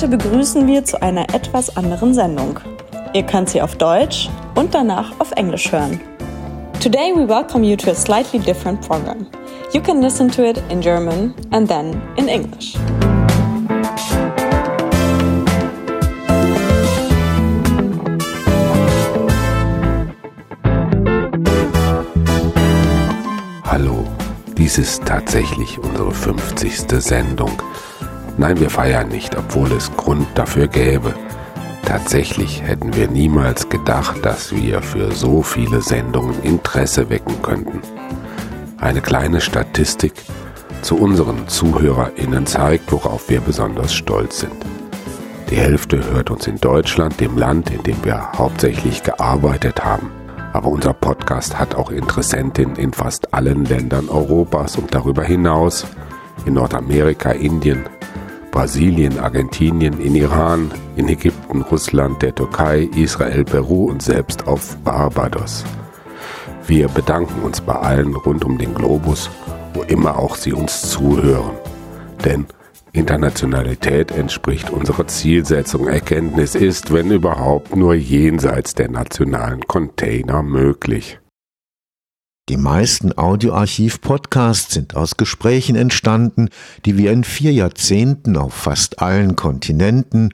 Heute begrüßen wir zu einer etwas anderen Sendung. Ihr könnt sie auf Deutsch und danach auf Englisch hören. Today we welcome you to a slightly different program. You can listen to it in German and then in English. Hallo, dies ist tatsächlich unsere 50. Sendung. Nein, wir feiern nicht, obwohl es Grund dafür gäbe. Tatsächlich hätten wir niemals gedacht, dass wir für so viele Sendungen Interesse wecken könnten. Eine kleine Statistik zu unseren ZuhörerInnen zeigt, worauf wir besonders stolz sind. Die Hälfte hört uns in Deutschland, dem Land, in dem wir hauptsächlich gearbeitet haben. Aber unser Podcast hat auch Interessentinnen in fast allen Ländern Europas und darüber hinaus in Nordamerika, Indien, Brasilien, Argentinien, in Iran, in Ägypten, Russland, der Türkei, Israel, Peru und selbst auf Barbados. Wir bedanken uns bei allen rund um den Globus, wo immer auch sie uns zuhören. Denn Internationalität entspricht unserer Zielsetzung. Erkenntnis ist, wenn überhaupt, nur jenseits der nationalen Container möglich. Die meisten Audioarchiv-Podcasts sind aus Gesprächen entstanden, die wir in vier Jahrzehnten auf fast allen Kontinenten,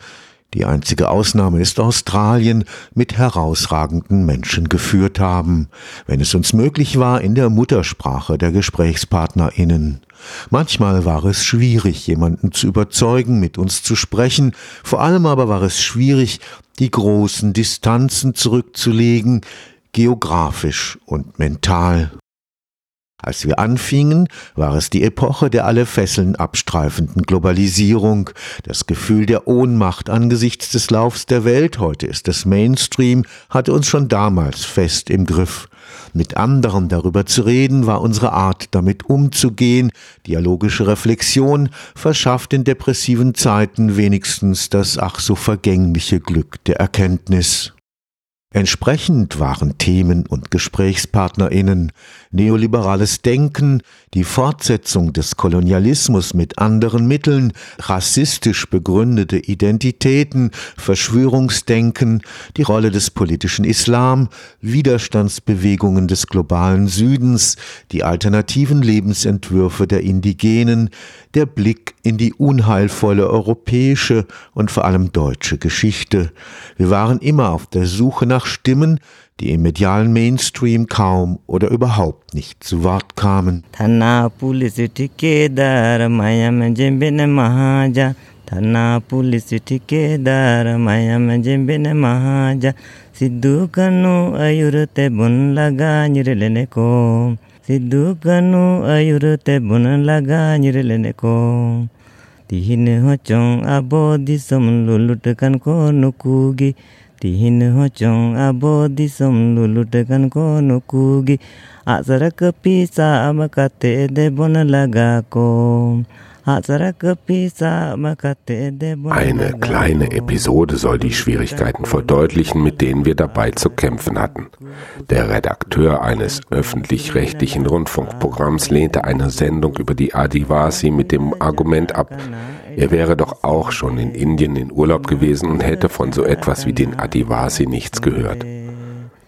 die einzige Ausnahme ist Australien, mit herausragenden Menschen geführt haben, wenn es uns möglich war, in der Muttersprache der GesprächspartnerInnen. Manchmal war es schwierig, jemanden zu überzeugen, mit uns zu sprechen, vor allem aber war es schwierig, die großen Distanzen zurückzulegen, geografisch und mental. Als wir anfingen, war es die Epoche der alle Fesseln abstreifenden Globalisierung, das Gefühl der Ohnmacht angesichts des Laufs der Welt, heute ist es Mainstream, hatte uns schon damals fest im Griff. Mit anderen darüber zu reden, war unsere Art, damit umzugehen. Dialogische Reflexion verschafft in depressiven Zeiten wenigstens das ach so vergängliche Glück der Erkenntnis. Entsprechend waren Themen und Gesprächspartnerinnen neoliberales Denken, die Fortsetzung des Kolonialismus mit anderen Mitteln, rassistisch begründete Identitäten, Verschwörungsdenken, die Rolle des politischen Islam, Widerstandsbewegungen des globalen Südens, die alternativen Lebensentwürfe der Indigenen, der Blick in die unheilvolle europäische und vor allem deutsche Geschichte. Wir waren immer auf der Suche nach nach Stimmen, die im medialen Mainstream kaum oder überhaupt nicht zu Wort kamen. ಥನಾ ಪುಲಿಸ್ ಠಿಕೇದಾರ ಮಯಮ ಜಿಂಬಿನ ಮಹಾಜ ಸಿದ್ದು ಕಣ್ಣು ಅಯುರುತೆ ಬುನ್ ಲಗ ನಿರಲೆನೆ ಕೋ ಸಿದ್ದು ಕಣ್ಣು ಅಯುರುತೆ ಬುನ್ ಲಗ ನಿರಲೆನೆ ಕೋ ತಿಹಿನ ಹೊಚ್ಚೊಂಗ್ ಅಬೋ ದಿಸಮ್ ಲುಲುಟ್ ಕನ್ಕೋ ನುಕೂಗಿ ᱛᱤᱦᱤᱱ ᱦᱚᱪᱚᱝ ᱟᱵᱚ ᱫᱤᱥᱚᱢ ᱞᱩᱞᱩᱴ ᱠᱟᱱ ᱠᱚ ᱱᱩᱠᱩ ᱜᱮ ᱟᱜᱥᱟᱨᱟ ᱠᱟᱹᱯᱤ ᱥᱟᱵ ᱠᱟᱛᱮ ᱫᱮᱵᱚᱱ ᱞᱟᱜᱟ ko Eine kleine Episode soll die Schwierigkeiten verdeutlichen, mit denen wir dabei zu kämpfen hatten. Der Redakteur eines öffentlich-rechtlichen Rundfunkprogramms lehnte eine Sendung über die Adivasi mit dem Argument ab, er wäre doch auch schon in Indien in Urlaub gewesen und hätte von so etwas wie den Adivasi nichts gehört.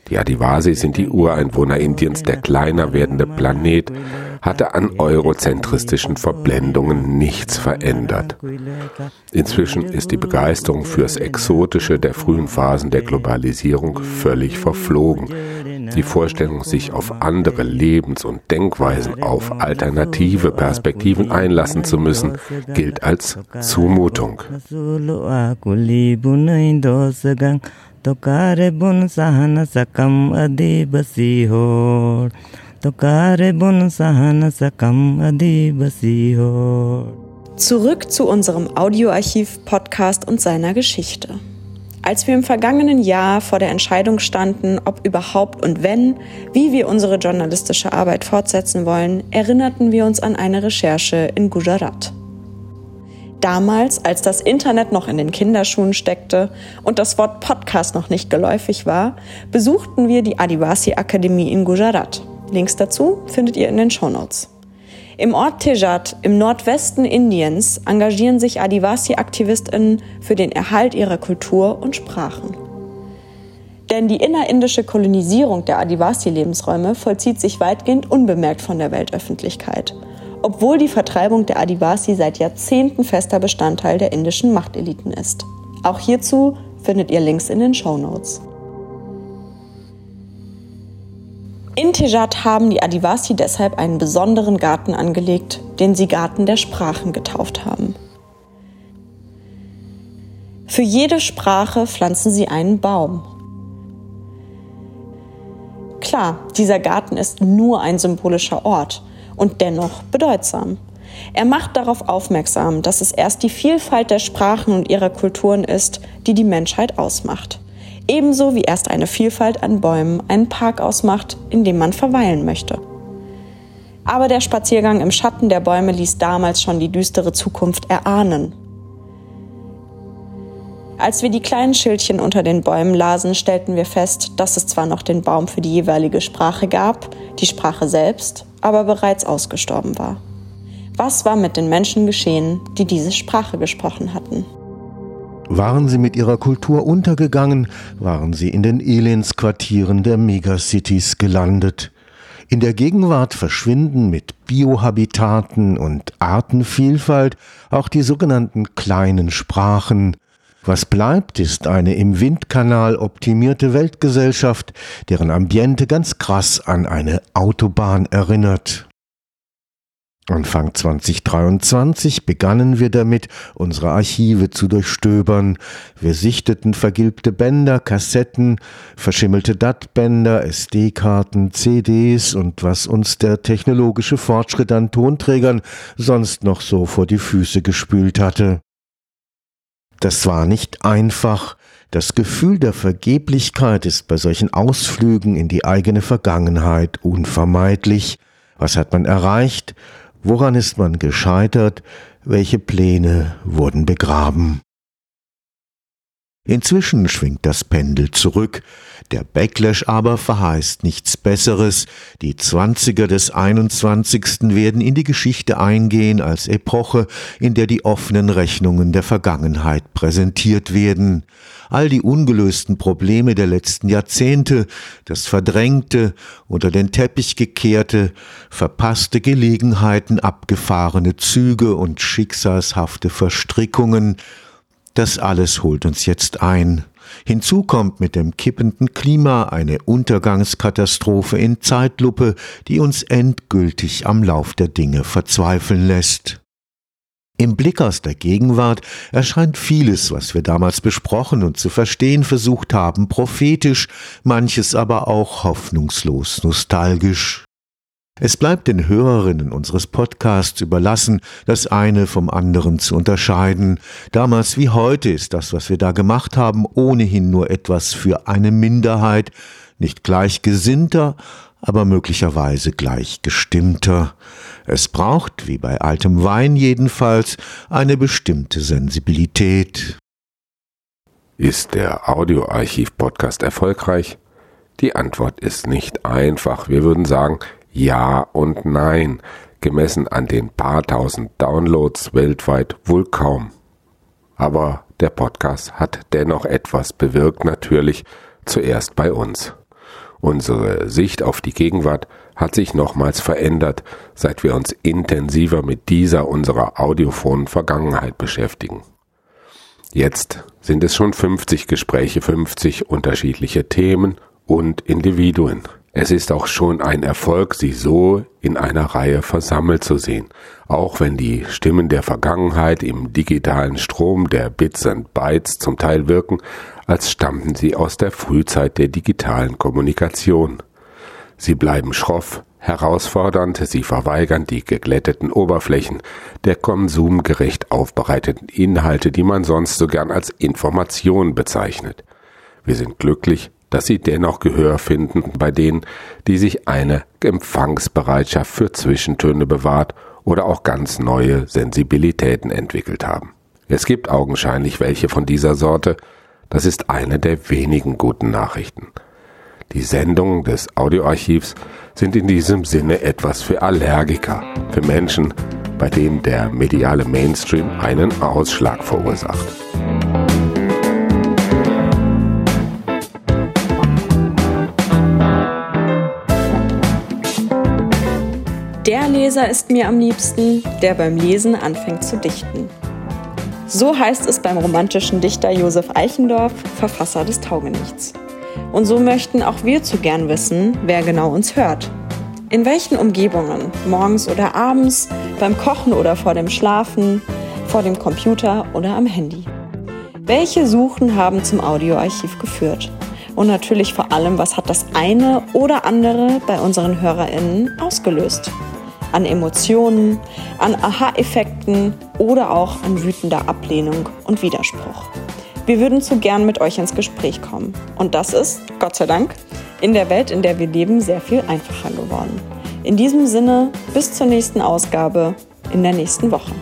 Die Adivasi sind die Ureinwohner Indiens, der kleiner werdende Planet hatte an eurozentristischen Verblendungen nichts verändert. Inzwischen ist die Begeisterung fürs Exotische der frühen Phasen der Globalisierung völlig verflogen. Ne? Die Vorstellung, sich auf andere Lebens- und Denkweisen, auf alternative Perspektiven einlassen zu müssen, gilt als Zumutung. Zurück zu unserem Audioarchiv, Podcast und seiner Geschichte. Als wir im vergangenen Jahr vor der Entscheidung standen, ob überhaupt und wenn, wie wir unsere journalistische Arbeit fortsetzen wollen, erinnerten wir uns an eine Recherche in Gujarat. Damals, als das Internet noch in den Kinderschuhen steckte und das Wort Podcast noch nicht geläufig war, besuchten wir die Adivasi Akademie in Gujarat. Links dazu findet ihr in den Shownotes. Im Ort Tejat im Nordwesten Indiens engagieren sich Adivasi-AktivistInnen für den Erhalt ihrer Kultur und Sprachen. Denn die innerindische Kolonisierung der Adivasi-Lebensräume vollzieht sich weitgehend unbemerkt von der Weltöffentlichkeit, obwohl die Vertreibung der Adivasi seit Jahrzehnten fester Bestandteil der indischen Machteliten ist. Auch hierzu findet ihr Links in den Show Notes. In Tejat haben die Adivasi deshalb einen besonderen Garten angelegt, den sie Garten der Sprachen getauft haben. Für jede Sprache pflanzen sie einen Baum. Klar, dieser Garten ist nur ein symbolischer Ort und dennoch bedeutsam. Er macht darauf aufmerksam, dass es erst die Vielfalt der Sprachen und ihrer Kulturen ist, die die Menschheit ausmacht. Ebenso wie erst eine Vielfalt an Bäumen einen Park ausmacht, in dem man verweilen möchte. Aber der Spaziergang im Schatten der Bäume ließ damals schon die düstere Zukunft erahnen. Als wir die kleinen Schildchen unter den Bäumen lasen, stellten wir fest, dass es zwar noch den Baum für die jeweilige Sprache gab, die Sprache selbst aber bereits ausgestorben war. Was war mit den Menschen geschehen, die diese Sprache gesprochen hatten? Waren sie mit ihrer Kultur untergegangen, waren sie in den Elendsquartieren der Megacities gelandet. In der Gegenwart verschwinden mit Biohabitaten und Artenvielfalt auch die sogenannten kleinen Sprachen. Was bleibt, ist eine im Windkanal optimierte Weltgesellschaft, deren Ambiente ganz krass an eine Autobahn erinnert. Anfang 2023 begannen wir damit, unsere Archive zu durchstöbern. Wir sichteten vergilbte Bänder, Kassetten, verschimmelte DAT-Bänder, SD-Karten, CDs und was uns der technologische Fortschritt an Tonträgern sonst noch so vor die Füße gespült hatte. Das war nicht einfach. Das Gefühl der Vergeblichkeit ist bei solchen Ausflügen in die eigene Vergangenheit unvermeidlich. Was hat man erreicht? Woran ist man gescheitert? Welche Pläne wurden begraben? Inzwischen schwingt das Pendel zurück, der Backlash aber verheißt nichts Besseres. Die Zwanziger des 21. werden in die Geschichte eingehen als Epoche, in der die offenen Rechnungen der Vergangenheit präsentiert werden. All die ungelösten Probleme der letzten Jahrzehnte, das Verdrängte, unter den Teppich gekehrte, verpasste Gelegenheiten, abgefahrene Züge und schicksalshafte Verstrickungen, das alles holt uns jetzt ein. Hinzu kommt mit dem kippenden Klima eine Untergangskatastrophe in Zeitlupe, die uns endgültig am Lauf der Dinge verzweifeln lässt. Im Blick aus der Gegenwart erscheint vieles, was wir damals besprochen und zu verstehen versucht haben, prophetisch, manches aber auch hoffnungslos nostalgisch. Es bleibt den Hörerinnen unseres Podcasts überlassen, das eine vom anderen zu unterscheiden. Damals wie heute ist das, was wir da gemacht haben, ohnehin nur etwas für eine Minderheit, nicht gleichgesinnter, aber möglicherweise gleichgestimmter. Es braucht, wie bei altem Wein jedenfalls, eine bestimmte Sensibilität. Ist der Audioarchiv-Podcast erfolgreich? Die Antwort ist nicht einfach. Wir würden sagen, ja und Nein, gemessen an den paar tausend Downloads weltweit wohl kaum. Aber der Podcast hat dennoch etwas bewirkt, natürlich zuerst bei uns. Unsere Sicht auf die Gegenwart hat sich nochmals verändert, seit wir uns intensiver mit dieser unserer audiophonen Vergangenheit beschäftigen. Jetzt sind es schon 50 Gespräche, 50 unterschiedliche Themen und Individuen. Es ist auch schon ein Erfolg, sie so in einer Reihe versammelt zu sehen, auch wenn die Stimmen der Vergangenheit im digitalen Strom der Bits and Bytes zum Teil wirken, als stammten sie aus der Frühzeit der digitalen Kommunikation. Sie bleiben schroff, herausfordernd, sie verweigern die geglätteten Oberflächen der konsumgerecht aufbereiteten Inhalte, die man sonst so gern als Information bezeichnet. Wir sind glücklich, dass sie dennoch Gehör finden bei denen, die sich eine Empfangsbereitschaft für Zwischentöne bewahrt oder auch ganz neue Sensibilitäten entwickelt haben. Es gibt augenscheinlich welche von dieser Sorte, das ist eine der wenigen guten Nachrichten. Die Sendungen des Audioarchivs sind in diesem Sinne etwas für Allergiker, für Menschen, bei denen der mediale Mainstream einen Ausschlag verursacht. Der Leser ist mir am liebsten, der beim Lesen anfängt zu dichten. So heißt es beim romantischen Dichter Josef Eichendorff, Verfasser des Taugenichts. Und so möchten auch wir zu gern wissen, wer genau uns hört. In welchen Umgebungen, morgens oder abends, beim Kochen oder vor dem Schlafen, vor dem Computer oder am Handy. Welche Suchen haben zum Audioarchiv geführt? Und natürlich vor allem, was hat das eine oder andere bei unseren HörerInnen ausgelöst? An Emotionen, an Aha-Effekten oder auch an wütender Ablehnung und Widerspruch. Wir würden zu gern mit euch ins Gespräch kommen. Und das ist, Gott sei Dank, in der Welt, in der wir leben, sehr viel einfacher geworden. In diesem Sinne, bis zur nächsten Ausgabe in der nächsten Woche.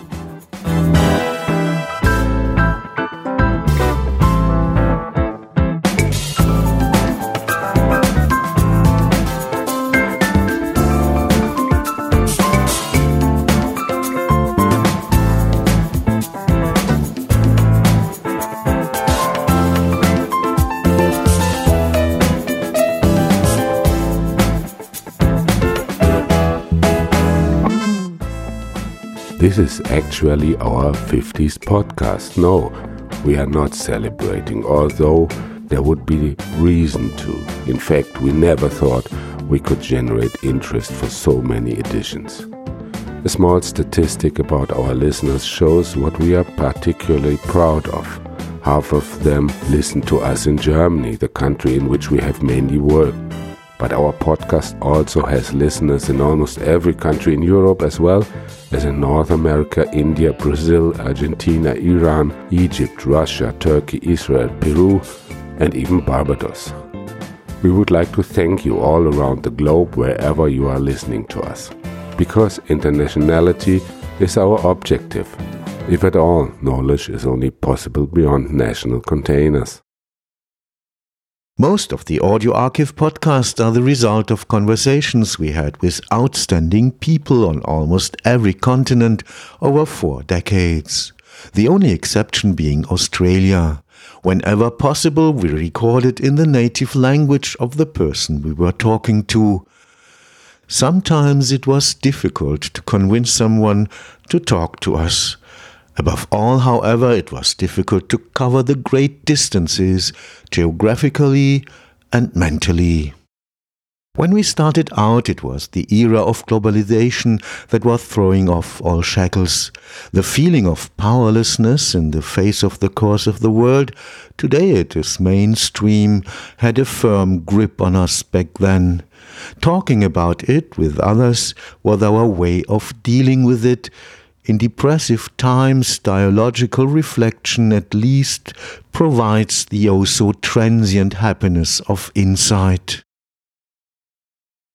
This is actually our 50th podcast. No, we are not celebrating, although there would be reason to. In fact, we never thought we could generate interest for so many editions. A small statistic about our listeners shows what we are particularly proud of. Half of them listen to us in Germany, the country in which we have mainly worked. But our podcast also has listeners in almost every country in Europe as well as in North America, India, Brazil, Argentina, Iran, Egypt, Russia, Turkey, Israel, Peru, and even Barbados. We would like to thank you all around the globe wherever you are listening to us. Because internationality is our objective. If at all, knowledge is only possible beyond national containers. Most of the Audio Archive podcasts are the result of conversations we had with outstanding people on almost every continent over four decades. The only exception being Australia. Whenever possible, we recorded in the native language of the person we were talking to. Sometimes it was difficult to convince someone to talk to us. Above all, however, it was difficult to cover the great distances geographically and mentally. When we started out, it was the era of globalization that was throwing off all shackles. The feeling of powerlessness in the face of the course of the world, today it is mainstream, had a firm grip on us back then. Talking about it with others was our way of dealing with it, in depressive times, dialogical reflection at least provides the oh so transient happiness of insight.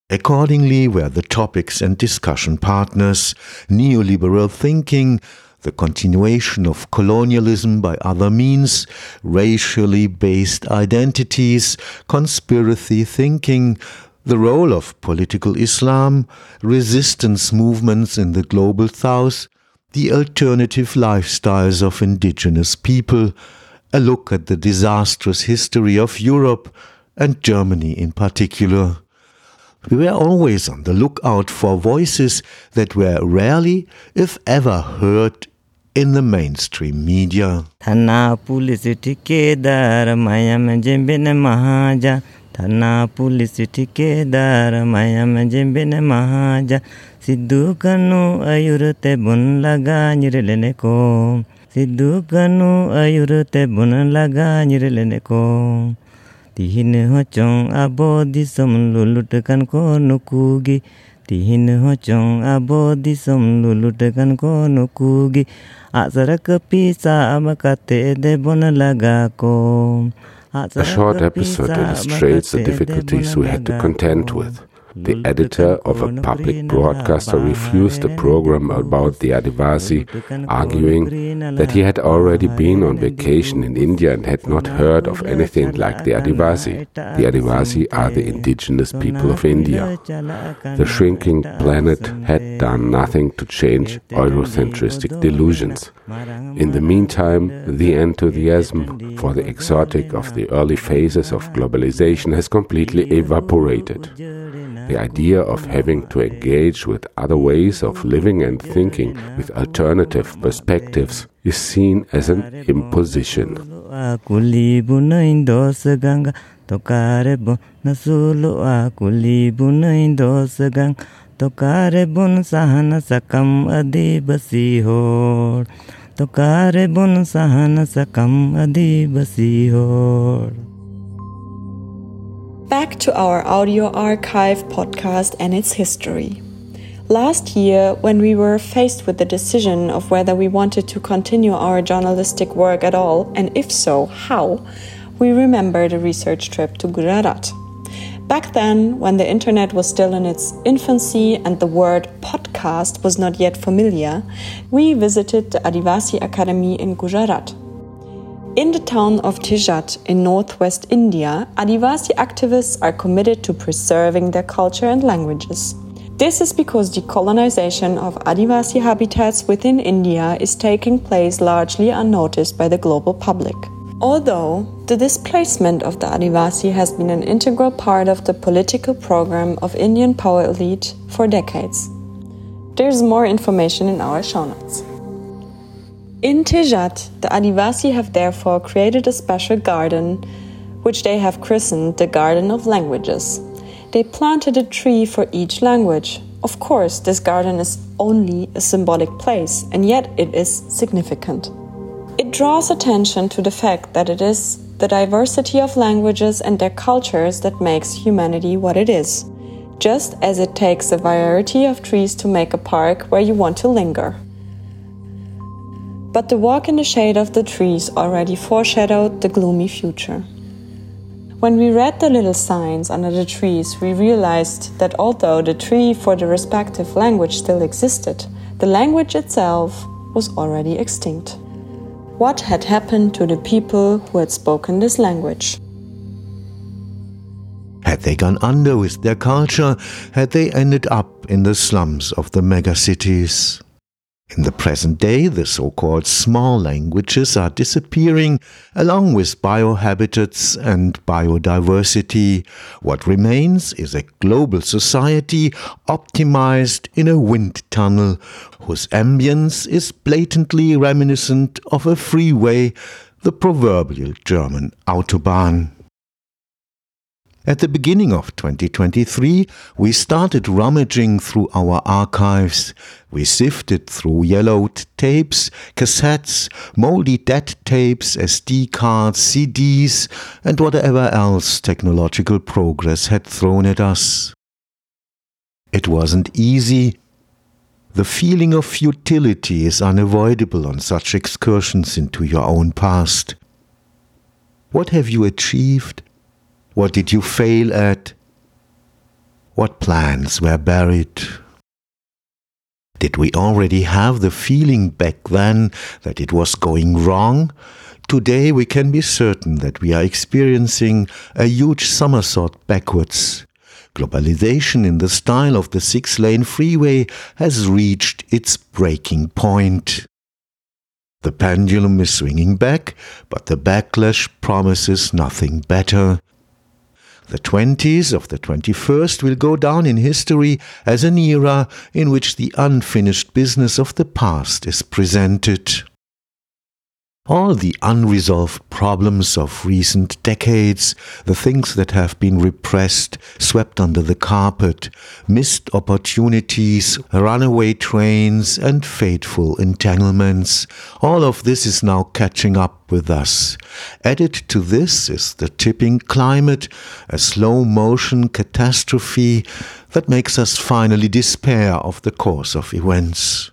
Accordingly, were the topics and discussion partners, neoliberal thinking, the continuation of colonialism by other means, racially based identities, conspiracy thinking, the role of political Islam, resistance movements in the global south, the alternative lifestyles of indigenous people, a look at the disastrous history of Europe and Germany in particular. We were always on the lookout for voices that were rarely, if ever, heard in the mainstream media. Thana police ठेकेदार मायम जेबिन महाजा सिद्धू कनु अयुरते बुन लगा निरलेने को सिद्धू कनु अयुरते बुन लगा निरलेने को तिहिन हचong abo disom lulutkan ko nukugi tihin hocong abo disom lulutkan ko nukugi aksara kepisa amakate de bon laga ko A short episode illustrates the difficulties we had to contend with. The editor of a public broadcaster refused a program about the Adivasi, arguing that he had already been on vacation in India and had not heard of anything like the Adivasi. The Adivasi are the indigenous people of India. The shrinking planet had done nothing to change Eurocentristic delusions. In the meantime, the enthusiasm for the exotic of the early phases of globalization has completely evaporated. The idea of having to engage with other ways of living and thinking with alternative perspectives is seen as an imposition. Back to our audio archive podcast and its history. Last year, when we were faced with the decision of whether we wanted to continue our journalistic work at all, and if so, how, we remembered a research trip to Gujarat. Back then, when the internet was still in its infancy and the word podcast was not yet familiar, we visited the Adivasi Academy in Gujarat. In the town of Tijat in northwest India, Adivasi activists are committed to preserving their culture and languages. This is because decolonization of Adivasi habitats within India is taking place largely unnoticed by the global public. Although the displacement of the Adivasi has been an integral part of the political program of Indian power elite for decades. There's more information in our show notes. In Tijat, the Adivasi have therefore created a special garden, which they have christened the Garden of Languages. They planted a tree for each language. Of course, this garden is only a symbolic place, and yet it is significant. It draws attention to the fact that it is the diversity of languages and their cultures that makes humanity what it is, just as it takes a variety of trees to make a park where you want to linger. But the walk in the shade of the trees already foreshadowed the gloomy future. When we read the little signs under the trees, we realized that although the tree for the respective language still existed, the language itself was already extinct what had happened to the people who had spoken this language. Had they gone under with their culture, had they ended up in the slums of the megacities? In the present day, the so called small languages are disappearing along with biohabitats and biodiversity. What remains is a global society optimized in a wind tunnel whose ambience is blatantly reminiscent of a freeway, the proverbial German Autobahn. At the beginning of 2023, we started rummaging through our archives. We sifted through yellowed tapes, cassettes, moldy dead tapes, SD cards, CDs, and whatever else technological progress had thrown at us. It wasn't easy. The feeling of futility is unavoidable on such excursions into your own past. What have you achieved? What did you fail at? What plans were buried? Did we already have the feeling back then that it was going wrong? Today we can be certain that we are experiencing a huge somersault backwards. Globalization in the style of the six lane freeway has reached its breaking point. The pendulum is swinging back, but the backlash promises nothing better. The 20s of the 21st will go down in history as an era in which the unfinished business of the past is presented. All the unresolved problems of recent decades, the things that have been repressed, swept under the carpet, missed opportunities, runaway trains, and fateful entanglements, all of this is now catching up with us. Added to this is the tipping climate, a slow motion catastrophe that makes us finally despair of the course of events.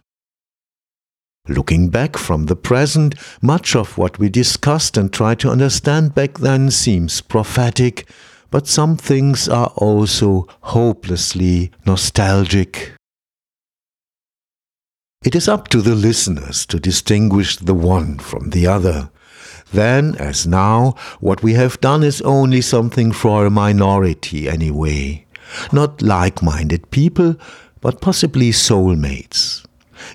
Looking back from the present, much of what we discussed and tried to understand back then seems prophetic, but some things are also hopelessly nostalgic. It is up to the listeners to distinguish the one from the other. Then, as now, what we have done is only something for a minority anyway. Not like minded people, but possibly soulmates.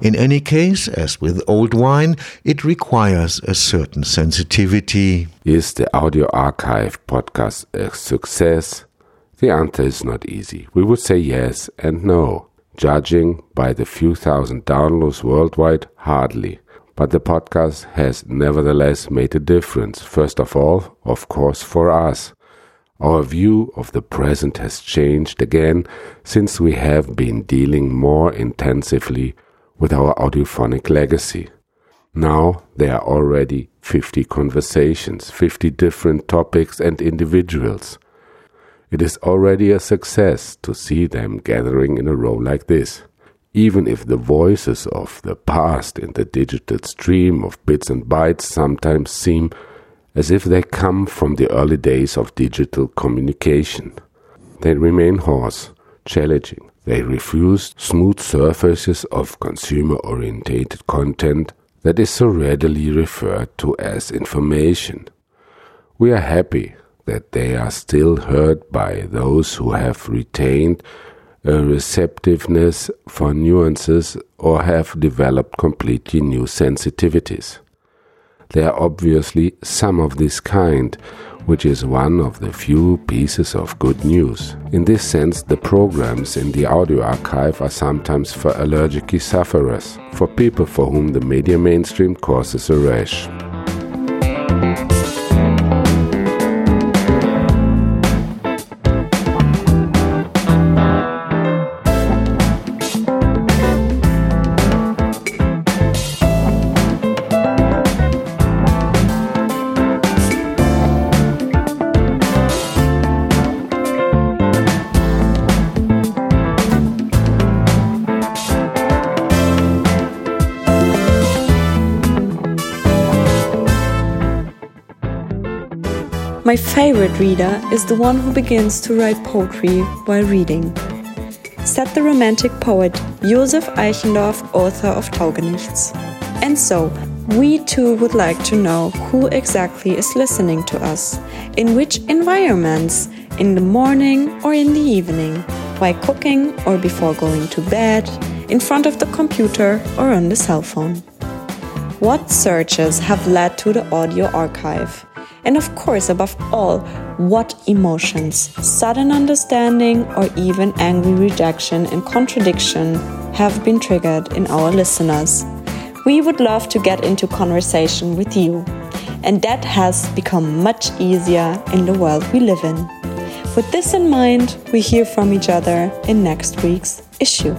In any case, as with old wine, it requires a certain sensitivity. Is the audio archive podcast a success? The answer is not easy. We would say yes and no. Judging by the few thousand downloads worldwide, hardly. But the podcast has nevertheless made a difference. First of all, of course, for us. Our view of the present has changed again since we have been dealing more intensively with our audiophonic legacy. Now there are already 50 conversations, 50 different topics and individuals. It is already a success to see them gathering in a row like this. Even if the voices of the past in the digital stream of bits and bytes sometimes seem as if they come from the early days of digital communication. They remain hoarse, challenging, they refused smooth surfaces of consumer orientated content that is so readily referred to as information. We are happy that they are still heard by those who have retained a receptiveness for nuances or have developed completely new sensitivities. There are obviously some of this kind which is one of the few pieces of good news. In this sense, the programs in the audio archive are sometimes for allergic sufferers, for people for whom the media mainstream causes a rash. My favorite reader is the one who begins to write poetry while reading. Said the romantic poet Josef Eichendorff, author of Taugenichts. And so, we too would like to know who exactly is listening to us, in which environments, in the morning or in the evening, while cooking or before going to bed, in front of the computer or on the cell phone. What searches have led to the audio archive? And of course, above all, what emotions, sudden understanding, or even angry rejection and contradiction have been triggered in our listeners. We would love to get into conversation with you, and that has become much easier in the world we live in. With this in mind, we hear from each other in next week's issue.